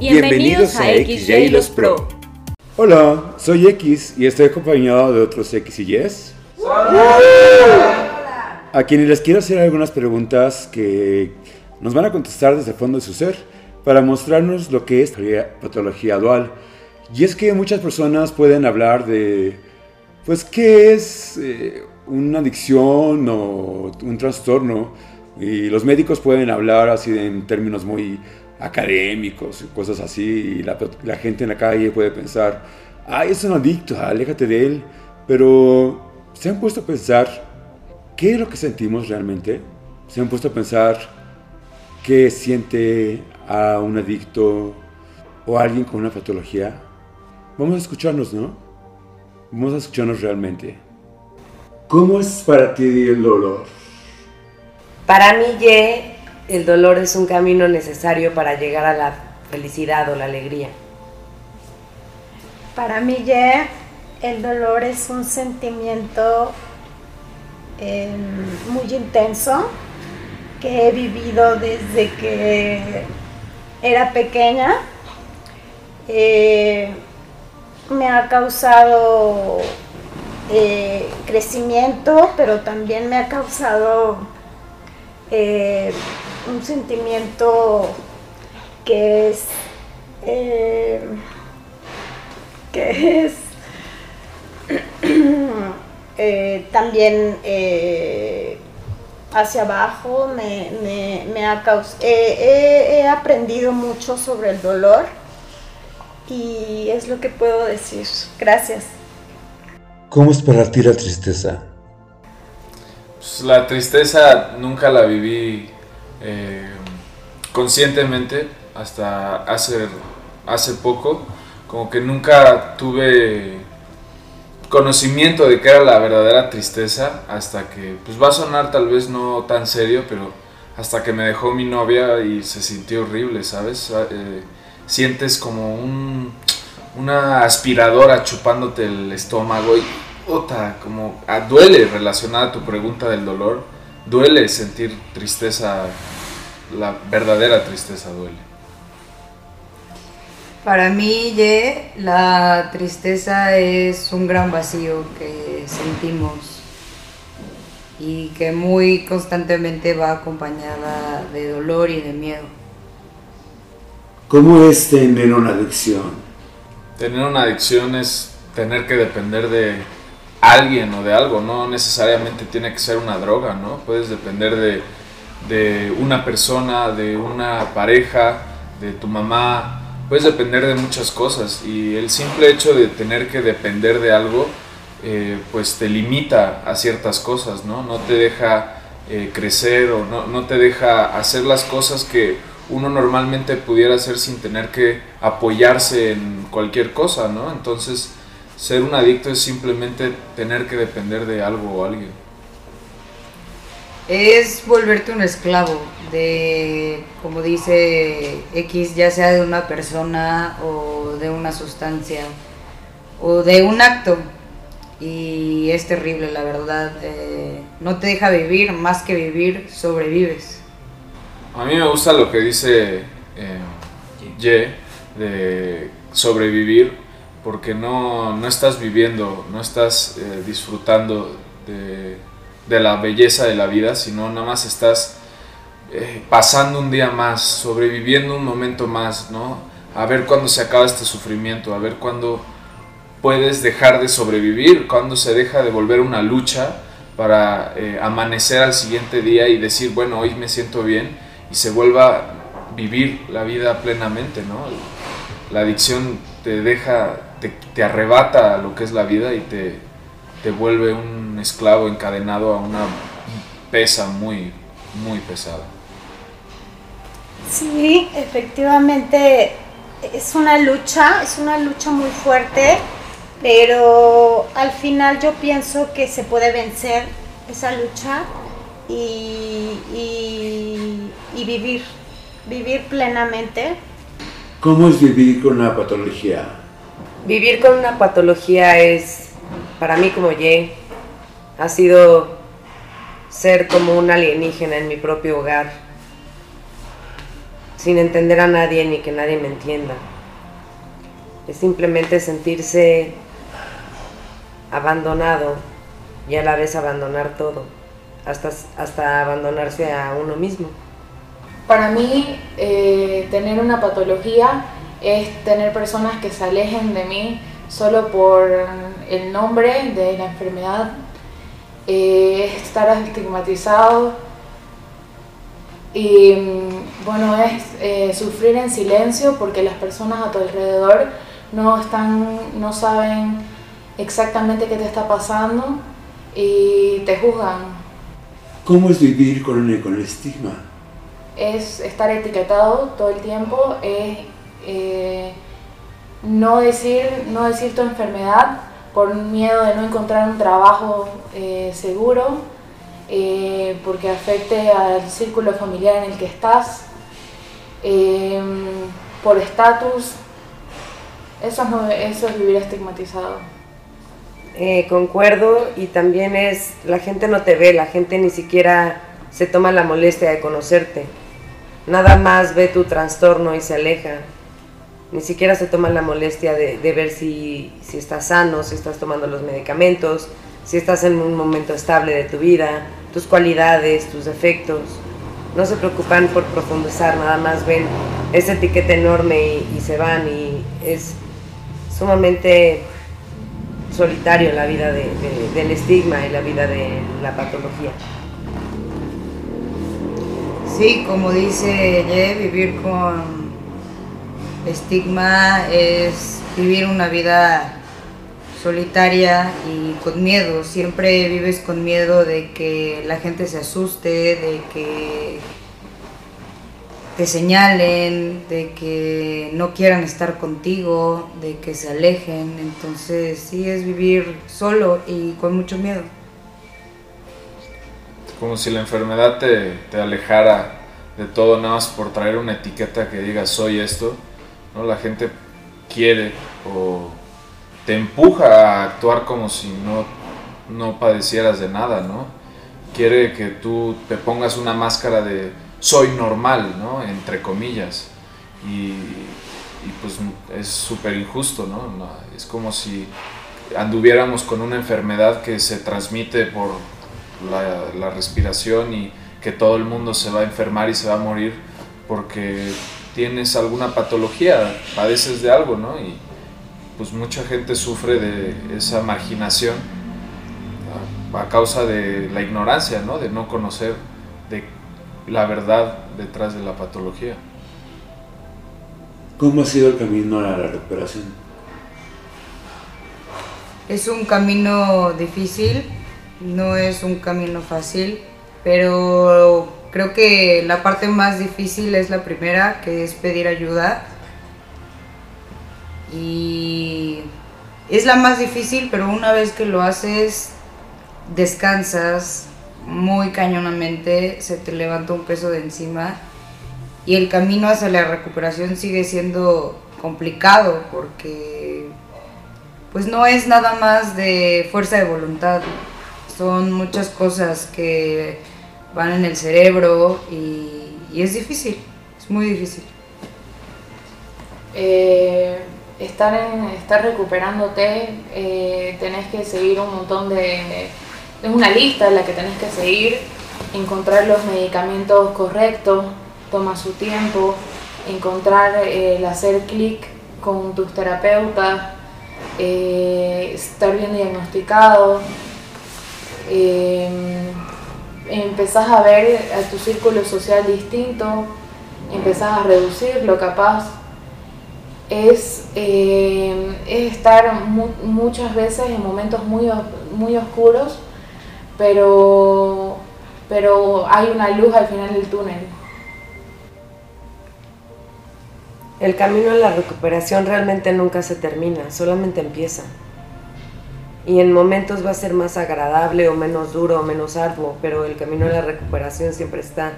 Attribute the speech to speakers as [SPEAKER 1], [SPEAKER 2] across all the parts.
[SPEAKER 1] Bienvenidos, a XY los Pro.
[SPEAKER 2] Hola, soy X y estoy acompañado de otros X y Y. A quienes les quiero hacer algunas preguntas que nos van a contestar desde el fondo de su ser para mostrarnos lo que es patología dual. Y es que muchas personas pueden hablar de, pues, qué es eh, una adicción o un trastorno. Y los médicos pueden hablar así en términos muy académicos cosas así. Y la, la gente en la calle puede pensar, ay, es un adicto, aléjate de él. Pero, ¿se han puesto a pensar qué es lo que sentimos realmente? ¿Se han puesto a pensar qué siente a un adicto o a alguien con una patología? Vamos a escucharnos, ¿no? Vamos a escucharnos realmente. ¿Cómo es para ti el dolor?
[SPEAKER 3] Para mí, Ye, el dolor es un camino necesario para llegar a la felicidad o la alegría.
[SPEAKER 4] Para mí, Ye, el dolor es un sentimiento eh, muy intenso que he vivido desde que era pequeña. Eh, me ha causado eh, crecimiento, pero también me ha causado un sentimiento que es que es eh, también eh, hacia abajo me, me, ha he aprendido mucho sobre el dolor y es lo que puedo decir. Gracias.
[SPEAKER 2] ¿Cómo es para ti la tristeza?
[SPEAKER 5] Pues la tristeza nunca la viví eh, conscientemente hasta hace, hace poco. Como que nunca tuve conocimiento de que era la verdadera tristeza hasta que, pues va a sonar tal vez no tan serio, pero hasta que me dejó mi novia y se sintió horrible, ¿sabes? Ah, eh, sientes como un, una aspiradora chupándote el estómago y, otra, como ah, duele relacionada a tu pregunta del dolor, duele sentir tristeza, la verdadera tristeza duele.
[SPEAKER 3] Para mí, Ye, la tristeza es un gran vacío que sentimos y que muy constantemente va acompañada de dolor y de miedo.
[SPEAKER 2] ¿Cómo es tener una adicción?
[SPEAKER 5] Tener una adicción es tener que depender de alguien o de algo, no necesariamente tiene que ser una droga, ¿no? Puedes depender de, de una persona, de una pareja, de tu mamá, puedes depender de muchas cosas y el simple hecho de tener que depender de algo, eh, pues te limita a ciertas cosas, ¿no? No te deja eh, crecer o no, no, te deja hacer las cosas que uno normalmente pudiera hacer sin tener que apoyarse en cualquier cosa, ¿no? Entonces, ser un adicto es simplemente tener que depender de algo o alguien.
[SPEAKER 3] Es volverte un esclavo de, como dice X, ya sea de una persona o de una sustancia o de un acto. Y es terrible, la verdad. Eh, no te deja vivir, más que vivir, sobrevives.
[SPEAKER 5] A mí me gusta lo que dice eh, Ye de sobrevivir, porque no, no estás viviendo, no estás eh, disfrutando de de la belleza de la vida, sino nada más estás eh, pasando un día más, sobreviviendo un momento más, ¿no? A ver cuándo se acaba este sufrimiento, a ver cuándo puedes dejar de sobrevivir, cuándo se deja de volver una lucha para eh, amanecer al siguiente día y decir, bueno, hoy me siento bien y se vuelva vivir la vida plenamente, ¿no? La adicción te deja, te, te arrebata lo que es la vida y te, te vuelve un esclavo encadenado a una pesa muy, muy pesada.
[SPEAKER 4] Sí, efectivamente es una lucha, es una lucha muy fuerte, pero al final yo pienso que se puede vencer esa lucha y, y vivir, vivir plenamente.
[SPEAKER 2] ¿Cómo es vivir con una patología?
[SPEAKER 3] Vivir con una patología es para mí como Ye, ha sido ser como un alienígena en mi propio hogar.
[SPEAKER 6] sin entender a nadie ni que nadie me entienda. Es simplemente sentirse abandonado y a la vez abandonar todo, hasta, hasta abandonarse a uno mismo.
[SPEAKER 7] Para mí, eh, tener una patología es tener personas que se alejen de mí solo por el nombre de la enfermedad, eh, estar estigmatizado y mm, bueno, es eh, sufrir en silencio porque las personas a tu alrededor no, están, no saben exactamente qué te está pasando y te juzgan.
[SPEAKER 2] ¿Cómo es vivir con, con el estigma?
[SPEAKER 7] Es estar etiquetado todo el tiempo, es eh, no, decir, no decir tu enfermedad por miedo de no encontrar un trabajo eh, seguro, eh, porque afecte al círculo familiar en el que estás, por estatus, eso, eso es vivir estigmatizado.
[SPEAKER 6] concuerdo y también es, la gente no te ve, la gente ni siquiera se toma la molestia de conocerte, nada más ve tu trastorno y se aleja ni siquiera se toman la molestia de, ver si, si, estás sano, si estás tomando los medicamentos, si estás en un momento estable de tu vida, tus cualidades, tus defectos. No se preocupan por profundizar, nada más ven ese etiquete enorme y, se van y es sumamente solitario la vida del estigma y la vida de la patología.
[SPEAKER 3] Sí, como dice vivir con estigma es vivir una vida solitaria y con miedo. Siempre vives con miedo de que la gente se asuste, de que te señalen, de que no quieran estar contigo, de que se alejen. Entonces sí es vivir solo y con mucho miedo.
[SPEAKER 5] Como si la enfermedad te, alejara de todo nada más por traer una etiqueta que diga soy esto ¿no? La gente quiere o te empuja a actuar como si no, no padecieras de nada, ¿no? Quiere que tú te pongas una máscara de soy normal, ¿no? Entre comillas. Y, pues es súper injusto, ¿no? Es como si anduviéramos con una enfermedad que se transmite por la, la respiración y que todo el mundo se va a enfermar y se va a morir porque tienes alguna patología, padeces de algo, ¿no? Y pues mucha gente sufre de esa marginación a, causa de la ignorancia, ¿no? De no conocer de la verdad detrás de la patología.
[SPEAKER 2] ¿Cómo ha sido el camino a la recuperación?
[SPEAKER 3] Es un camino difícil, no es un camino fácil, pero Creo que la parte más difícil es la primera, que es pedir ayuda. Y es la más difícil, pero una vez que lo haces, descansas muy cañonamente, se te levanta un peso de encima y el camino hacia la recuperación sigue siendo complicado porque pues no es nada más de fuerza de voluntad, son muchas cosas que van en el cerebro y, es difícil, es muy difícil.
[SPEAKER 7] Eh, estar, en, estar recuperándote, eh, tenés que seguir un montón de... Es una lista en la que tenés que seguir, encontrar los medicamentos correctos, toma su tiempo, encontrar el hacer clic con tus terapeutas, eh, estar bien diagnosticado empezás a ver a tu círculo social distinto, empezás a reducirlo capaz. Es, eh, es estar muchas veces en momentos muy, muy oscuros, pero, pero hay una luz al final del túnel.
[SPEAKER 6] El camino a la recuperación realmente nunca se termina, solamente empieza y en momentos va a ser más agradable o menos duro o menos arduo, pero el camino de la recuperación siempre está.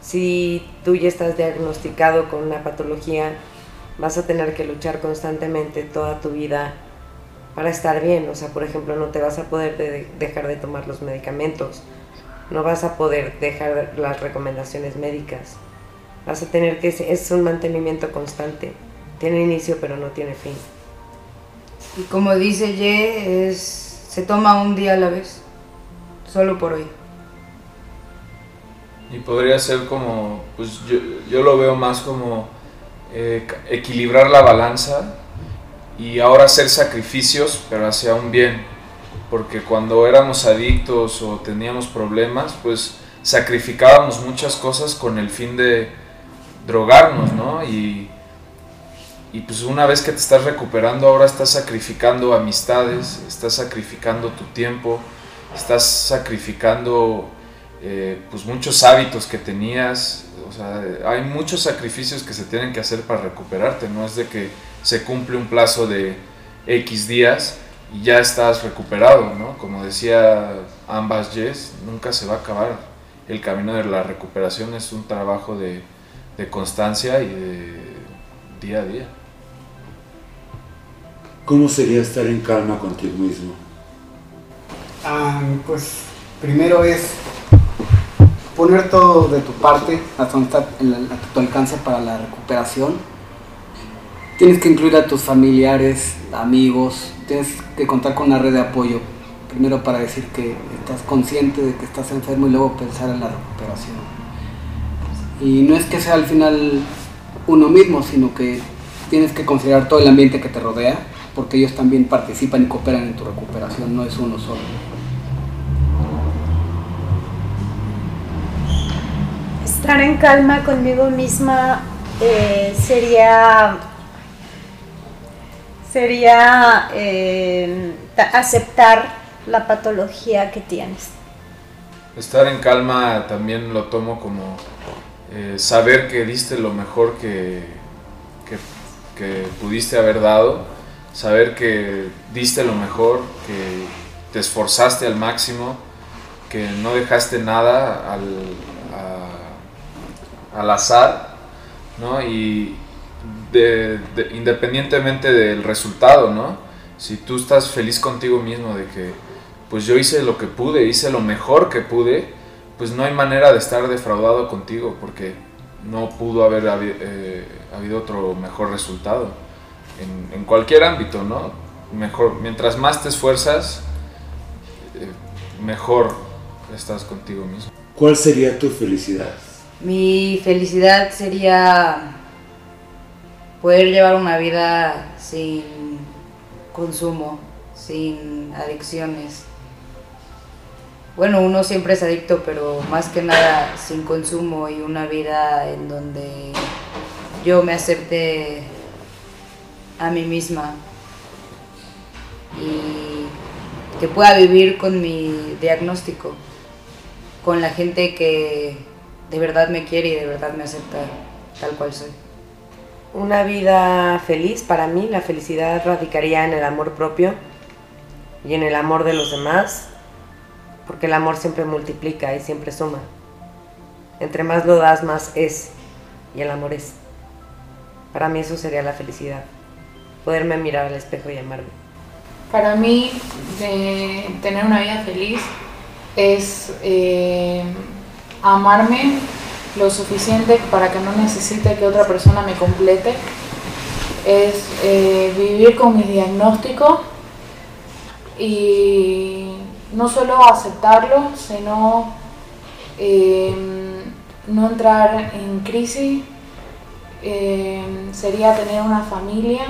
[SPEAKER 6] Si tú ya estás diagnosticado con una patología, vas a tener que luchar constantemente toda tu vida para estar bien. O sea, por ejemplo, no te vas a poder dejar de tomar los medicamentos, no vas a poder dejar las recomendaciones médicas. Vas a tener que, es un mantenimiento constante. Tiene inicio pero no tiene fin.
[SPEAKER 3] Y como dice Ye, es, se toma un día a la vez, solo por hoy.
[SPEAKER 5] Y podría ser como, pues yo, yo lo veo más como eh, equilibrar la balanza y ahora hacer sacrificios, pero hacia un bien. Porque cuando éramos adictos o teníamos problemas, pues sacrificábamos muchas cosas con el fin de drogarnos, ¿no? Y, y pues una vez que te estás recuperando, ahora estás sacrificando amistades, estás sacrificando tu tiempo, estás sacrificando eh, pues muchos hábitos que tenías, o sea, hay muchos sacrificios que se tienen que hacer para recuperarte, no es de que se cumple un plazo de X días y ya estás recuperado, ¿no? Como decía ambas Yes, nunca se va a acabar. El camino de la recuperación es un trabajo de, de constancia y de día a día.
[SPEAKER 2] ¿Cómo sería estar en calma contigo mismo?
[SPEAKER 8] Ah, pues primero es poner todo de tu parte hasta a tu alcance para la recuperación. Tienes que incluir a tus familiares, amigos, tienes que contar con una red de apoyo. Primero para decir que estás consciente de que estás enfermo y luego pensar en la recuperación. Y no es que sea al final uno mismo, sino que tienes que considerar todo el ambiente que te rodea, porque ellos también participan y cooperan en tu recuperación, no es uno solo.
[SPEAKER 4] estar en calma conmigo misma eh, sería sería eh, aceptar la patología que tienes.
[SPEAKER 5] Estar en calma también lo tomo como eh, saber que diste lo mejor que, que, que, pudiste haber dado, saber que diste lo mejor, que te esforzaste al máximo, que no dejaste nada al, al azar, ¿no? Y independientemente del resultado, ¿no? Si tú estás feliz contigo mismo de que, pues yo hice lo que pude, hice lo mejor que pude, pues no hay manera de estar defraudado contigo porque no pudo haber eh, habido otro mejor resultado en, en, cualquier ámbito, ¿no? Mejor, mientras más te esfuerzas, eh, mejor estás contigo mismo.
[SPEAKER 2] ¿Cuál sería tu felicidad?
[SPEAKER 3] Mi felicidad sería poder llevar una vida sin consumo, sin adicciones. Bueno, uno siempre es adicto, pero más que nada sin consumo y una vida en donde yo me acepte a mí misma y que pueda vivir con mi diagnóstico, con la gente que de verdad me quiere y de verdad me acepta tal cual soy.
[SPEAKER 6] Una vida feliz, para mí la felicidad radicaría en el amor propio y en el amor de los demás, porque el amor siempre multiplica y siempre suma. Entre más lo das, más es, y el amor es. Para mí eso sería la felicidad, poderme mirar al espejo y amarme.
[SPEAKER 7] Para mí, tener una vida feliz es eh, amarme lo suficiente para que no necesite que otra persona me complete, es eh, vivir con mi diagnóstico y no solo aceptarlo, sino em, no entrar en crisis, sería tener una familia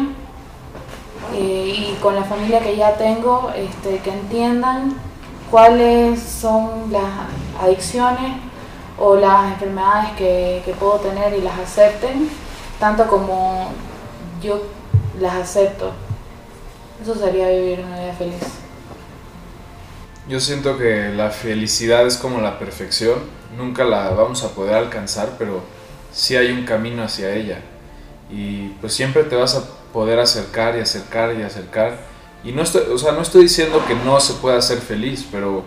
[SPEAKER 7] eh, y con la familia que ya tengo, este, que entiendan cuáles son las adicciones, o las enfermedades que, que puedo tener y las acepten, tanto como yo las acepto. Eso sería vivir una vida feliz.
[SPEAKER 5] Yo siento que la felicidad es como la perfección, nunca la vamos a poder alcanzar, pero sí hay un camino hacia ella. Y pues siempre te vas a poder acercar y acercar y acercar. Y no estoy, o sea, no estoy diciendo que no se pueda ser feliz, pero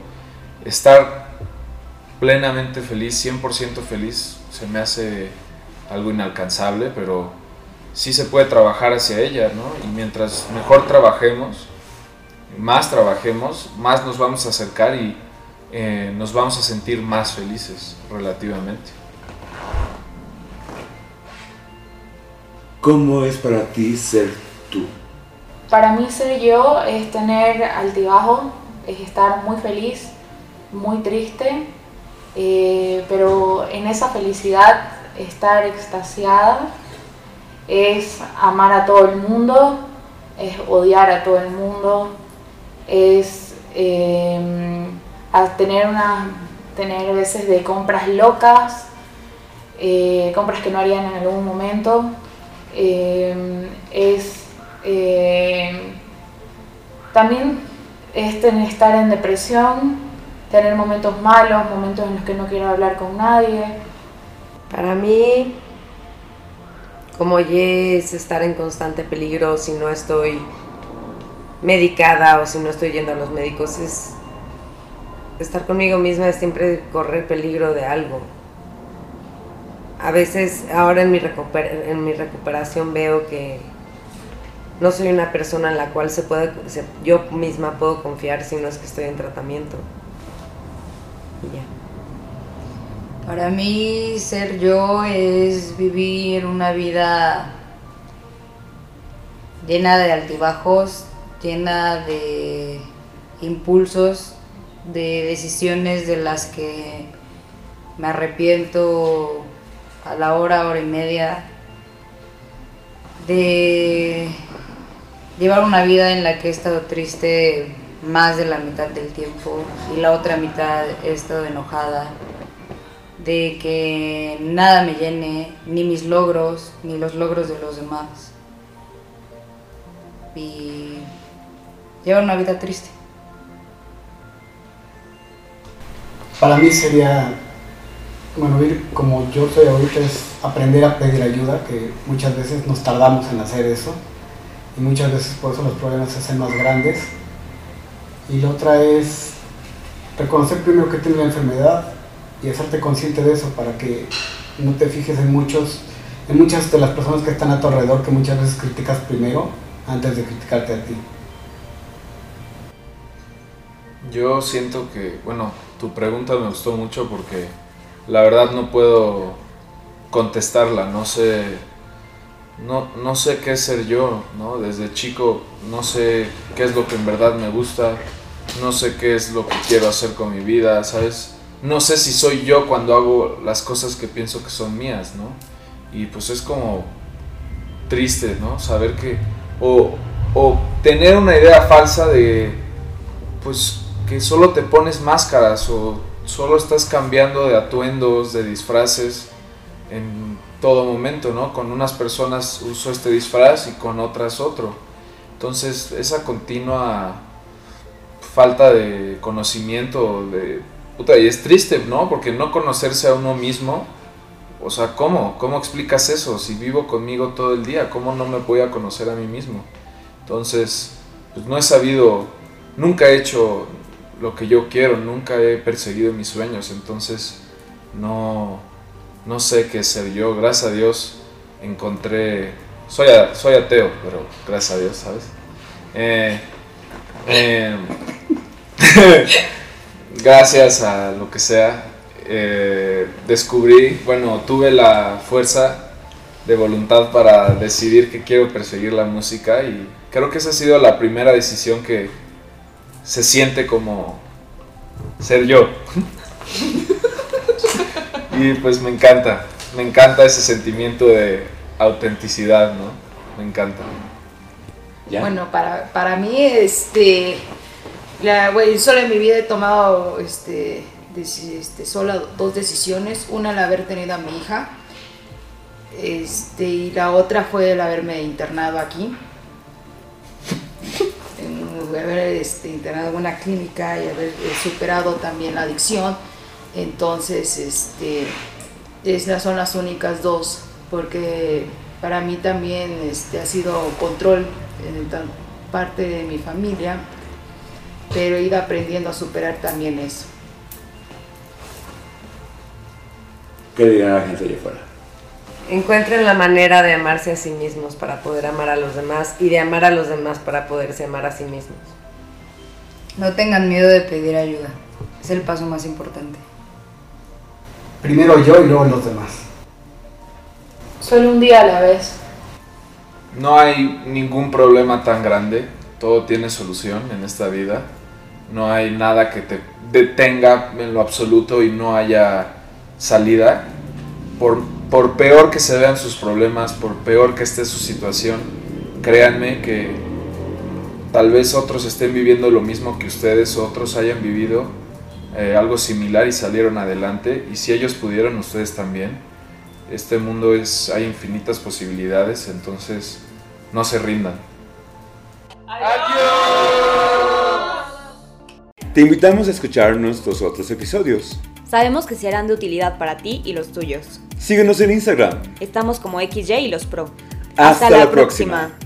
[SPEAKER 5] estar plenamente feliz, 100% feliz, se me hace algo inalcanzable, pero sí se puede trabajar hacia ella, ¿no? Y mientras mejor trabajemos, más trabajemos, más nos vamos a acercar y eh, nos vamos a sentir más felices relativamente.
[SPEAKER 2] ¿Cómo es para ti ser tú?
[SPEAKER 7] Para mí ser yo es tener altibajo, es estar muy feliz, muy triste, eh, pero en esa felicidad estar extasiada es amar a todo el mundo, es odiar a todo el mundo, es eh, tener, una, tener veces de compras locas, eh, compras que no harían en algún momento, eh, es también es estar en depresión, tener momentos malos, momentos en los que no quiero hablar con nadie.
[SPEAKER 6] Para mí como es estar en constante peligro si no estoy medicada o si no estoy yendo a los médicos, es estar conmigo misma es siempre correr peligro de algo. A veces ahora en mi, recuperación veo que no soy una persona en la cual se puede, yo misma puedo confiar si no es que estoy en tratamiento. Y ya.
[SPEAKER 3] Para mí ser yo es vivir una vida llena de altibajos, llena de impulsos, de decisiones de las que me arrepiento a la hora, hora y media, de llevar una vida en la que he estado triste más de la mitad del tiempo y la otra mitad he estado enojada de que nada me llene, ni mis logros, ni los logros de los demás. Y llevar una vida triste.
[SPEAKER 8] Para mí sería, bueno, ir como yo soy ahorita es aprender a pedir ayuda, que muchas veces nos tardamos en hacer eso y muchas veces por eso los problemas se hacen más grandes. Y la otra es reconocer primero que tengo la enfermedad, y hacerte consciente de eso para que no te fijes en muchos en muchas de las personas que están a tu alrededor que muchas veces criticas primero antes de criticarte a ti.
[SPEAKER 5] Yo siento que, bueno, tu pregunta me gustó mucho porque la verdad no puedo contestarla, no sé, no, no sé qué es ser yo, ¿no? Desde chico no sé qué es lo que en verdad me gusta, no sé qué es lo que quiero hacer con mi vida, ¿sabes? no sé si soy yo cuando hago las cosas que pienso que son mías, ¿no? Y pues es como triste, ¿no? Saber que, o, o tener una idea falsa de, pues, que solo te pones máscaras o solo estás cambiando de atuendos, de disfraces en todo momento, ¿no? Con unas personas uso este disfraz y con otras otro. Entonces, esa continua falta de conocimiento, de Puta, y es triste, ¿no? Porque no conocerse a uno mismo, o sea, ¿cómo? ¿Cómo explicas eso? Si vivo conmigo todo el día, ¿cómo no me voy a conocer a mí mismo? Entonces, pues no he sabido, nunca he hecho lo que yo quiero, nunca he perseguido mis sueños, entonces no, no sé qué ser yo. Gracias a Dios encontré, soy, soy ateo, pero gracias a Dios, ¿sabes? Eh, eh, gracias a lo que sea, eh, descubrí, bueno, tuve la fuerza de voluntad para decidir que quiero perseguir la música y creo que esa ha sido la primera decisión que se siente como ser yo. y pues me encanta, me encanta ese sentimiento de autenticidad, ¿no? Me encanta.
[SPEAKER 9] Bueno, para, para mí, este, la, solo en mi vida he tomado este, este, sola dos decisiones. Una el haber tenido a mi hija. Este, y la otra fue el haberme internado aquí. En, haber este, internado en una clínica y haber eh, superado también la adicción. Entonces, este, esas son las únicas dos, porque para mí también este, ha sido control en parte de mi familia pero he ido aprendiendo a superar también eso.
[SPEAKER 2] ¿Qué dirá la gente allá afuera?
[SPEAKER 6] Encuentren la manera de amarse a sí mismos para poder amar a los demás y de amar a los demás para poderse amar a sí mismos.
[SPEAKER 3] No tengan miedo de pedir ayuda. Es el paso más importante.
[SPEAKER 8] Primero yo y luego los demás.
[SPEAKER 7] Solo un día a la vez.
[SPEAKER 5] no hay ningún problema tan grande, todo tiene solución en esta vida, no hay nada que te detenga en lo absoluto y no haya salida. Por, por peor que se vean sus problemas, por peor que esté su situación, créanme que tal vez otros estén viviendo lo mismo que ustedes, otros hayan vivido eh, algo similar y salieron adelante, y si ellos pudieron, ustedes también. Este mundo es, hay infinitas posibilidades, entonces no se rindan.
[SPEAKER 2] Te invitamos a escuchar nuestros otros episodios.
[SPEAKER 10] Sabemos que serán de utilidad para ti y los tuyos.
[SPEAKER 2] Síguenos en Instagram.
[SPEAKER 10] Estamos como XY y los Pro.
[SPEAKER 2] Hasta, la próxima.